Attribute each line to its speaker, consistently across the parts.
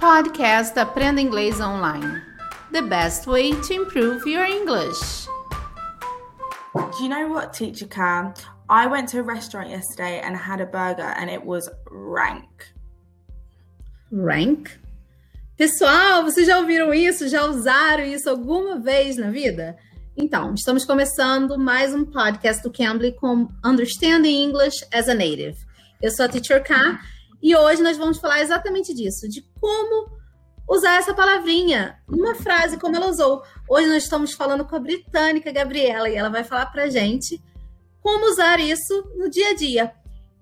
Speaker 1: Podcast Aprenda Inglês Online. The best way to improve your English.
Speaker 2: Do you know what, Teacher Cam? I went to a restaurant yesterday and had a burger and it was rank.
Speaker 1: Rank? Pessoal, vocês já ouviram isso? Já usaram isso alguma vez na vida? Então, estamos começando mais um podcast do Cambly com Understanding English as a Native. Eu sou a Teacher K e hoje nós vamos falar exatamente disso, de como usar essa palavrinha numa frase como ela usou. Hoje nós estamos falando com a britânica Gabriela e ela vai falar pra gente como usar isso no dia a dia.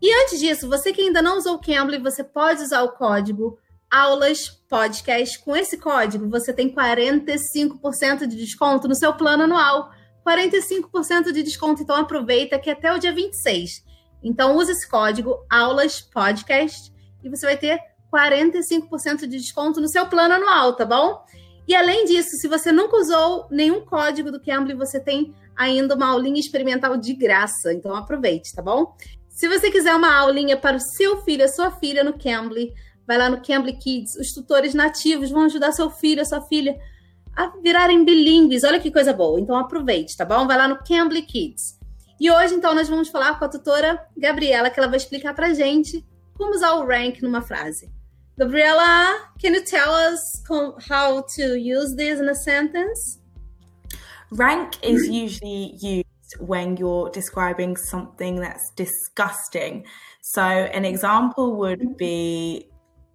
Speaker 1: E antes disso, você que ainda não usou o Cambly, você pode usar o código aulas podcast. Com esse código, você tem 45% de desconto no seu plano anual. 45% de desconto, então aproveita que até o dia 26. Então use esse código aulas podcast e você vai ter 45% de desconto no seu plano anual, tá bom? E além disso, se você nunca usou nenhum código do Cambly, você tem ainda uma aulinha experimental de graça. Então aproveite, tá bom? Se você quiser uma aulinha para o seu filho, a sua filha no Cambly, vai lá no Cambly Kids, os tutores nativos vão ajudar seu filho, a sua filha a virarem bilíngues. Olha que coisa boa. Então aproveite, tá bom? Vai lá no Cambly Kids. E hoje, então, nós vamos falar com a tutora Gabriela, que ela vai explicar pra gente como usar o rank numa frase. Gabriela, can you tell us how to use this in a sentence?
Speaker 2: Rank is usually used when you're describing something that's disgusting. So, an example would be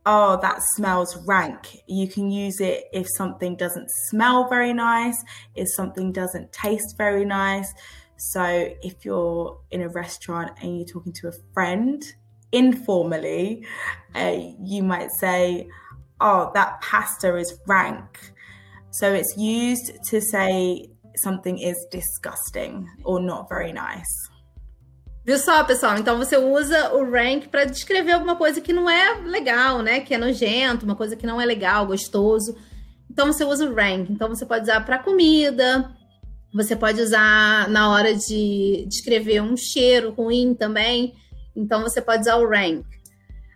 Speaker 2: oh, that smells rank. You can use it if something doesn't smell very nice, if something doesn't taste very nice. So if you're in a restaurant and you're talking to a friend informally, uh, you might say, oh, that pasta is rank. So it's used to say something is disgusting or not very nice.
Speaker 1: Viu só, pessoal? Então você usa o rank para descrever alguma coisa que não é legal, né? Que é nojento, uma coisa que não é legal, gostoso. Então você usa o rank. Então você pode usar para comida, você pode usar na hora de descrever um cheiro ruim também. Então você pode usar o rank.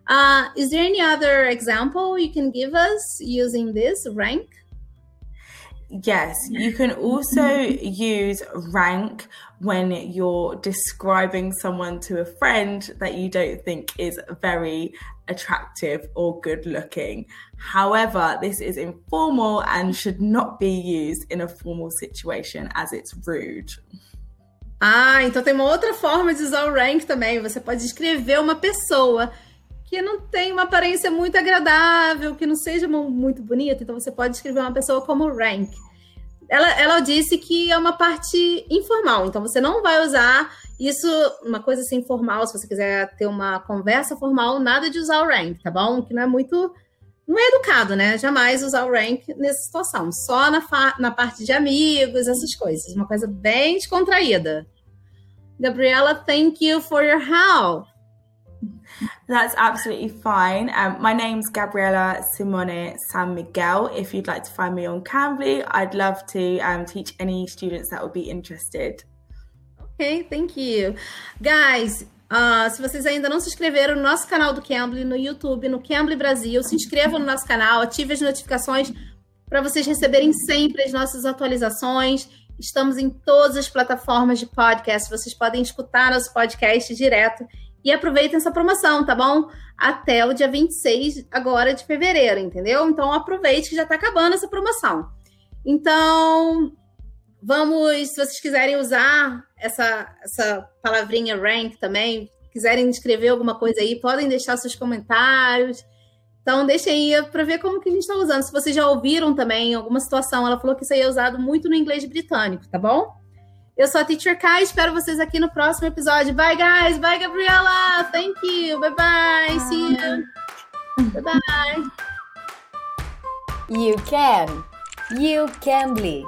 Speaker 1: Uh, is there any other example you can give us using this rank?
Speaker 2: Yes, you can also use rank when you're describing someone to a friend that you don't think is very attractive or good looking. However, this is informal and should not be used in a formal situation as it's rude.
Speaker 1: Ah, então tem uma outra forma de usar o rank também. Você pode descrever uma pessoa que não tem uma aparência muito agradável, que não seja muito bonita, então você pode descrever uma pessoa como rank. Ela, ela disse que é uma parte informal, então você não vai usar isso, uma coisa assim formal, se você quiser ter uma conversa formal, nada de usar o rank, tá bom? Que não é muito. Não é educado, né? Jamais usar o rank nessa situação. Só na, na parte de amigos, essas coisas. Uma coisa bem descontraída. Gabriela, thank you for your help.
Speaker 2: That's absolutely fine. Um, my name's Gabriela Simone San Miguel. If you'd like to find me on Cambly, I'd love to um, teach any students that would be interested.
Speaker 1: Ok, thank you. Guys, uh, se vocês ainda não se inscreveram no nosso canal do Cambly, no YouTube, no Cambly Brasil, se inscrevam no nosso canal, ative as notificações para vocês receberem sempre as nossas atualizações. Estamos em todas as plataformas de podcast. Vocês podem escutar nosso podcast direto e aproveitem essa promoção, tá bom? Até o dia 26 agora de fevereiro, entendeu? Então aproveite que já está acabando essa promoção. Então, vamos, se vocês quiserem usar essa, essa palavrinha rank também, quiserem escrever alguma coisa aí, podem deixar seus comentários. Então, deixem aí para ver como que a gente está usando. Se vocês já ouviram também alguma situação, ela falou que isso aí é usado muito no inglês britânico, tá bom? Eu sou a Teacher Kai, espero vocês aqui no próximo episódio. Bye, guys. Bye, Gabriela. Thank you. Bye, bye. See you. Bye, bye.
Speaker 3: You can. You can be.